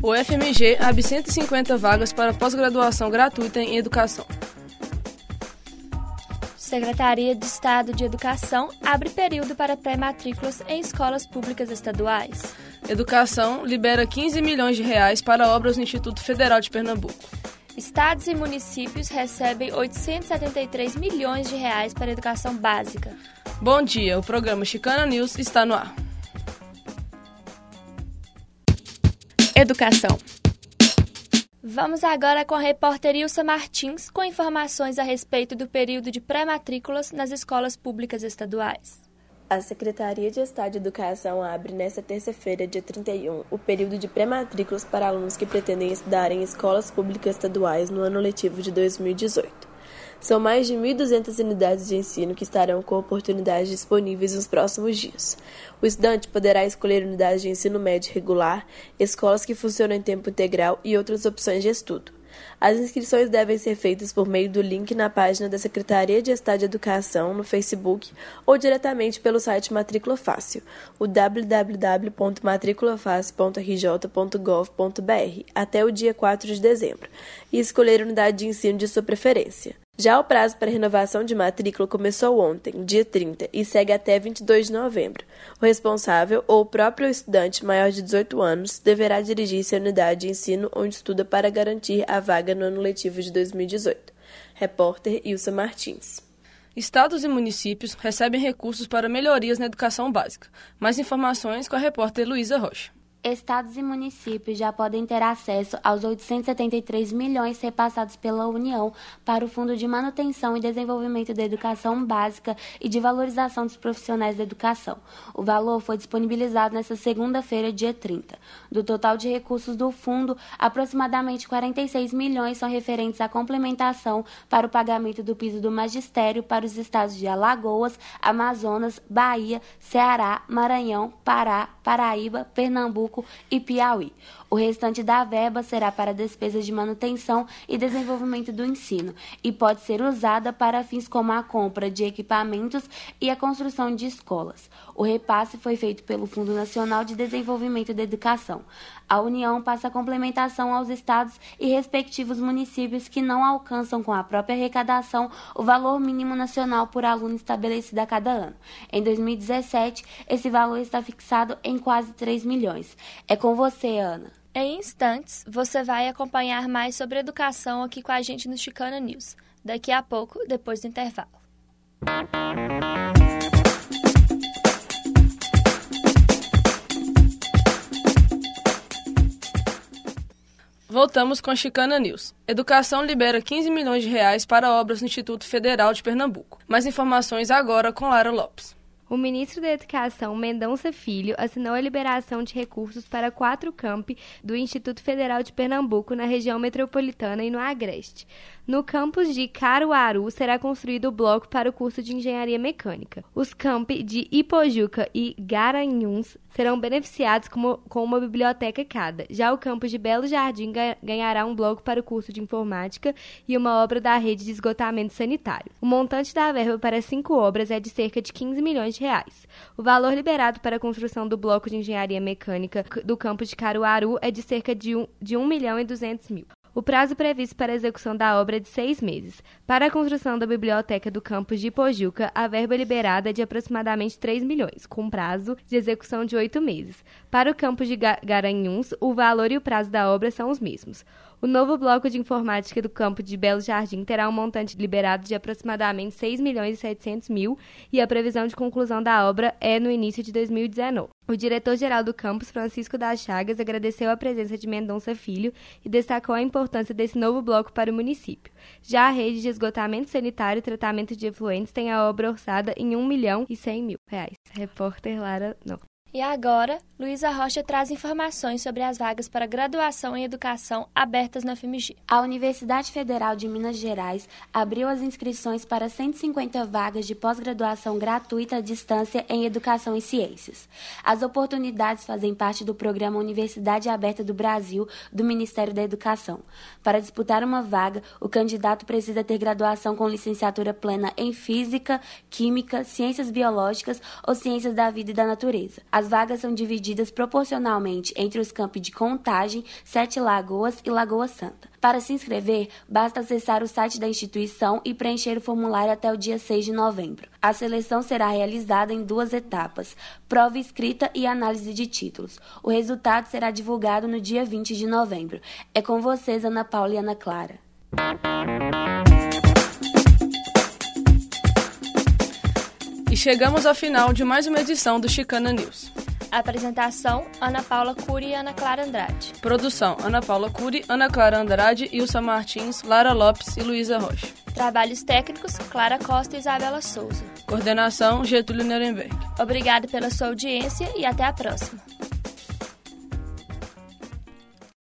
O FMG abre 150 vagas para pós-graduação gratuita em educação. Secretaria de Estado de Educação abre período para pré-matrículas em escolas públicas estaduais. Educação libera 15 milhões de reais para obras no Instituto Federal de Pernambuco. Estados e municípios recebem 873 milhões de reais para educação básica. Bom dia, o programa Chicana News está no ar. Educação. Vamos agora com a repórter Ilsa Martins com informações a respeito do período de pré-matrículas nas escolas públicas estaduais. A Secretaria de Estado de Educação abre nesta terça-feira, dia 31, o período de pré-matrículas para alunos que pretendem estudar em escolas públicas estaduais no ano letivo de 2018. São mais de 1.200 unidades de ensino que estarão com oportunidades disponíveis nos próximos dias. O estudante poderá escolher unidades de ensino médio regular, escolas que funcionam em tempo integral e outras opções de estudo. As inscrições devem ser feitas por meio do link na página da Secretaria de Estado de Educação no Facebook ou diretamente pelo site Matrícula Fácil, o www.matriculafácil.rj.gov.br, até o dia 4 de dezembro, e escolher a unidade de ensino de sua preferência. Já o prazo para renovação de matrícula começou ontem, dia 30, e segue até 22 de novembro. O responsável ou o próprio estudante maior de 18 anos deverá dirigir-se à unidade de ensino onde estuda para garantir a vaga no ano letivo de 2018. Repórter Ilsa Martins. Estados e municípios recebem recursos para melhorias na educação básica. Mais informações com a repórter Luísa Rocha. Estados e municípios já podem ter acesso aos 873 milhões repassados pela União para o Fundo de Manutenção e Desenvolvimento da Educação Básica e de Valorização dos Profissionais da Educação. O valor foi disponibilizado nesta segunda-feira, dia 30. Do total de recursos do fundo, aproximadamente 46 milhões são referentes à complementação para o pagamento do piso do magistério para os estados de Alagoas, Amazonas, Bahia, Ceará, Maranhão, Pará, Paraíba, Pernambuco, Pernambuco e Piauí. O restante da verba será para despesas de manutenção e desenvolvimento do ensino e pode ser usada para fins como a compra de equipamentos e a construção de escolas. O repasse foi feito pelo Fundo Nacional de Desenvolvimento da Educação. A União passa a complementação aos estados e respectivos municípios que não alcançam com a própria arrecadação o valor mínimo nacional por aluno estabelecido a cada ano. Em 2017, esse valor está fixado em quase 3 milhões. É com você, Ana. Em instantes, você vai acompanhar mais sobre educação aqui com a gente no Chicana News. Daqui a pouco, depois do intervalo. Voltamos com a Chicana News. Educação libera 15 milhões de reais para obras no Instituto Federal de Pernambuco. Mais informações agora com Lara Lopes. O ministro da Educação, Mendonça Filho, assinou a liberação de recursos para quatro campi do Instituto Federal de Pernambuco na região metropolitana e no Agreste. No campus de Caruaru será construído o bloco para o curso de Engenharia Mecânica. Os campi de Ipojuca e Garanhuns serão beneficiados com, uma biblioteca cada. Já o campus de Belo Jardim ganhará um bloco para o curso de Informática e uma obra da rede de esgotamento sanitário. O montante da verba para cinco obras é de cerca de 15 milhões de reais. O valor liberado para a construção do bloco de Engenharia Mecânica do campus de Caruaru é de cerca de 1, de 1 milhão e 200 mil. O prazo previsto para a execução da obra é de seis meses. Para a construção da biblioteca do campus de Pojuca, a verba liberada é de aproximadamente 3 milhões, com prazo de execução de oito meses. Para o campus de Garanhuns, o valor e o prazo da obra são os mesmos. O novo bloco de informática do campo de Belo Jardim terá um montante liberado de aproximadamente 6 milhões e 700 mil e a previsão de conclusão da obra é no início de 2019. O diretor-geral do campus, Francisco das Chagas, agradeceu a presença de Mendonça Filho e destacou a importância desse novo bloco para o município. Já a rede de esgotamento sanitário e tratamento de efluentes tem a obra orçada em 1 milhão e 100 mil reais. Repórter Lara... Não. E agora, Luísa Rocha traz informações sobre as vagas para graduação em educação abertas na FMG. A Universidade Federal de Minas Gerais abriu as inscrições para 150 vagas de pós-graduação gratuita à distância em educação e ciências. As oportunidades fazem parte do programa Universidade Aberta do Brasil do Ministério da Educação. Para disputar uma vaga, o candidato precisa ter graduação com licenciatura plena em Física, Química, Ciências Biológicas ou Ciências da Vida e da Natureza. As vagas são divididas proporcionalmente entre os campos de Contagem, Sete Lagoas e Lagoa Santa. Para se inscrever, basta acessar o site da instituição e preencher o formulário até o dia 6 de novembro. A seleção será realizada em duas etapas: prova escrita e análise de títulos. O resultado será divulgado no dia 20 de novembro. É com vocês, Ana Paula e Ana Clara. Chegamos ao final de mais uma edição do Chicana News. Apresentação: Ana Paula Cury e Ana Clara Andrade. Produção: Ana Paula Cury, Ana Clara Andrade, Ilsa Martins, Lara Lopes e Luísa Rocha. Trabalhos técnicos: Clara Costa e Isabela Souza. Coordenação: Getúlio Nuremberg. Obrigado pela sua audiência e até a próxima.